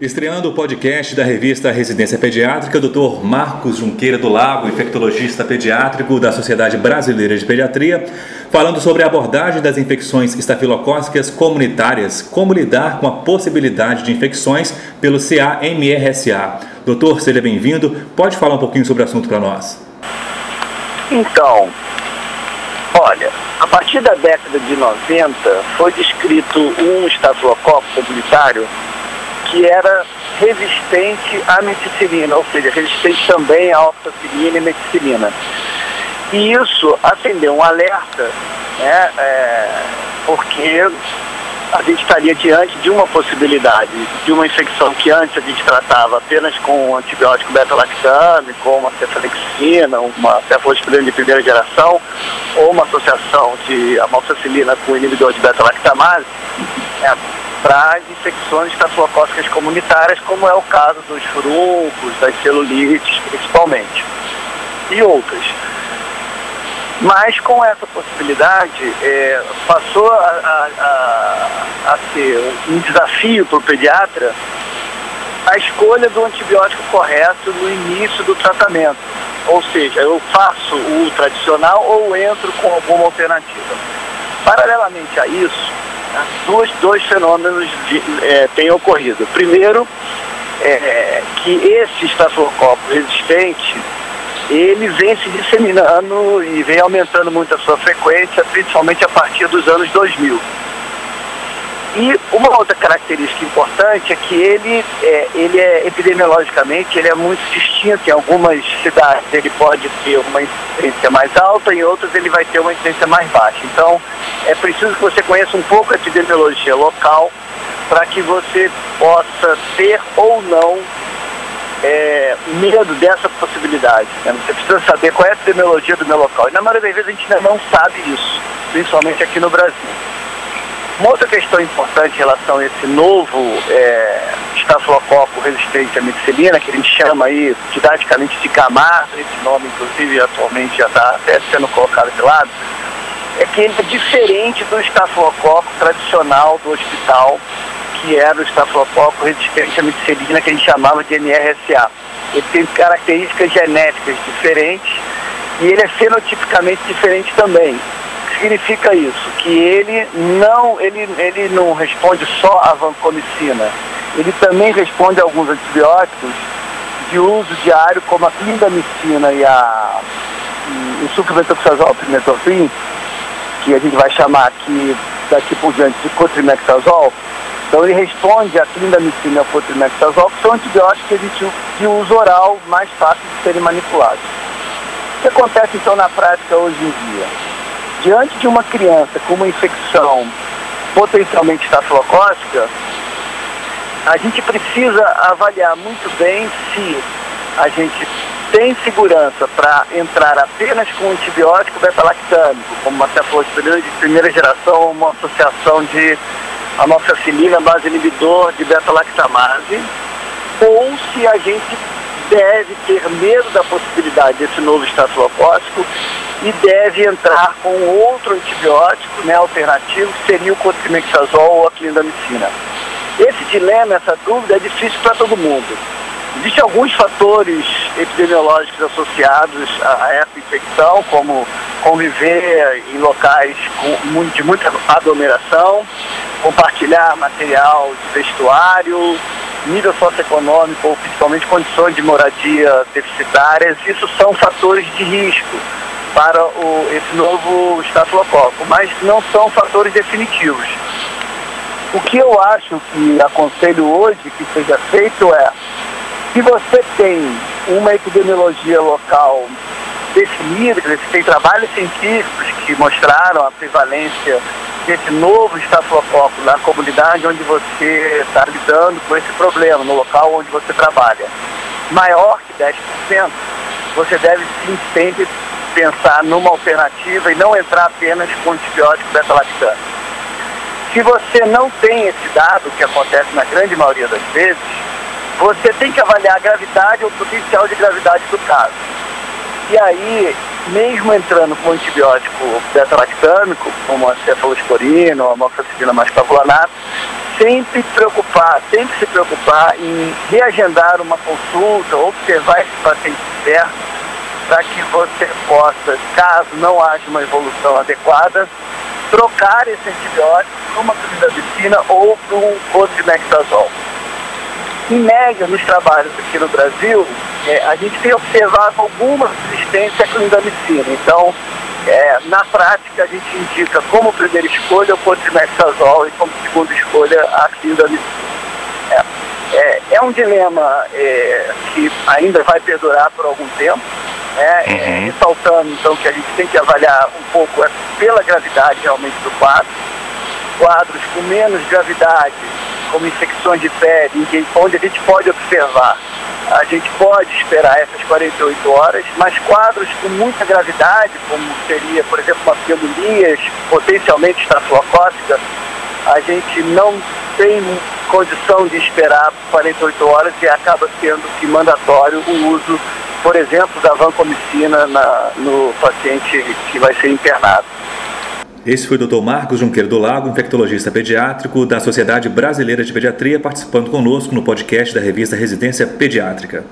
Estreando o podcast da revista Residência Pediátrica, Dr. Marcos Junqueira do Lago, infectologista pediátrico da Sociedade Brasileira de Pediatria, falando sobre a abordagem das infecções estafilocócicas comunitárias, como lidar com a possibilidade de infecções pelo CA-MRSA. Doutor, seja bem-vindo. Pode falar um pouquinho sobre o assunto para nós? Então, olha, a partir da década de 90 foi descrito um estafilococo comunitário que era resistente à meticilina, ou seja, resistente também à oxacilina e meticilina. E isso acendeu um alerta, né, é, porque a gente estaria diante de uma possibilidade de uma infecção que antes a gente tratava apenas com antibiótico beta-lactame, com uma cefalexina, uma cefalosporina de primeira geração, ou uma associação de amoxicilina com inibidor de beta-lactamase, né, para as infecções estafilocócicas comunitárias, como é o caso dos furuncos, das celulites, principalmente, e outras. Mas com essa possibilidade, é, passou a, a, a, ser um desafio para o pediatra a escolha do antibiótico correto no início do tratamento. Ou seja, eu faço o tradicional ou entro com alguma alternativa. Paralelamente a isso, dois, dois fenômenos de, é, têm ocorrido. Primeiro, é, que esse estafilococo resistente, ele vem se disseminando e vem aumentando muito a sua frequência, principalmente a partir dos anos 2000. E uma outra característica importante é que ele é, ele é epidemiologicamente ele é muito distinto. Em algumas cidades ele pode ter uma incidência mais alta, em outras ele vai ter uma incidência mais baixa. Então é preciso que você conheça um pouco a epidemiologia local para que você possa ter ou não é, medo dessa possibilidade. Né? Você precisa saber qual é a epidemiologia do meu local. E na maioria das vezes a gente ainda não sabe isso, principalmente aqui no Brasil. Uma outra questão importante em relação a esse novo é, estafilococo resistente à meticilina, que a gente chama aí didaticamente de Camargo, esse nome inclusive atualmente já está até sendo colocado de lado, é que ele é diferente do estafilococo tradicional do hospital, que era o estafilococo resistente à meticilina, que a gente chamava de MRSA. Ele tem características genéticas diferentes e ele é fenotipicamente diferente também significa isso? Que ele não, ele, ele não responde só à vancomicina, ele também responde a alguns antibióticos de uso diário, como a clindamicina e, a, o sucrometoxazol primetorfin, que a gente vai chamar aqui daqui por diante de cotrimexazol. Então ele responde a clindamicina e ao cotrimexazol, que são antibióticos que a gente de uso oral mais fácil de serem manipulados. O que acontece então na prática hoje em dia? Diante de uma criança com uma infecção potencialmente estafilocócica, a gente precisa avaliar muito bem se a gente tem segurança para entrar apenas com antibiótico beta-lactâmico, como uma cefalosporina de primeira geração, uma associação de amoxicilina base inibidor de beta-lactamase, ou se a gente deve ter medo da possibilidade desse novo estafilocócico e deve entrar com outro antibiótico né, alternativo, que seria o cotrimexazol ou a clindamicina. Esse dilema, essa dúvida é difícil para todo mundo. Existem alguns fatores epidemiológicos associados a essa infecção, como conviver em locais com, de muita aglomeração, compartilhar material de vestuário, nível socioeconômico principalmente condições de moradia deficitárias, isso são fatores de risco para o, esse novo estafilococo, mas não são fatores definitivos. O que eu acho que aconselho hoje que seja feito é, se você tem uma epidemiologia local definida, se tem trabalhos científicos que mostraram a prevalência desse novo estafilococo na comunidade onde você está lidando com esse problema, no local onde você trabalha, maior que 10%, você deve sim sempre pensar numa alternativa e não entrar apenas com antibiótico beta-lactano. Se você não tem esse dado, que acontece na grande maioria das vezes, você tem que avaliar a gravidade ou potencial de gravidade do caso. E aí, mesmo entrando com antibiótico beta-lactâmico, como a cefalosporina ou a moxicilina mais pavulanato, sempre preocupar, sempre se preocupar em reagendar uma consulta, observar esse paciente perto, para que você possa, caso não haja uma evolução adequada, trocar esse antibiótico para uma clindamicina ou para um codrimexazol. Em média, nos trabalhos aqui no Brasil, é, a gente tem observado alguma resistência à clindamicina. Então, é, na prática, a gente indica como primeira escolha o codrimexazol e como segunda escolha a clindamicina. É, é, é um dilema é, que ainda vai perdurar por algum tempo, né? É, uhum. ressaltando então que a gente tem que avaliar um pouco pela gravidade realmente do quadro. Quadros com menos gravidade, como infecções de pele, onde a gente pode observar a gente pode esperar essas 48 horas, mas quadros com muita gravidade, como seria, por exemplo, uma pneumonia potencialmente estafilocócica, a gente não tem condição de esperar 48 horas e acaba sendo que mandatório o uso, por exemplo, da vancomicina na, no paciente que vai ser internado. Esse foi o Dr. Marcos Junqueiro do Lago, infectologista pediátrico da Sociedade Brasileira de Pediatria, participando conosco no podcast da revista Residência Pediátrica.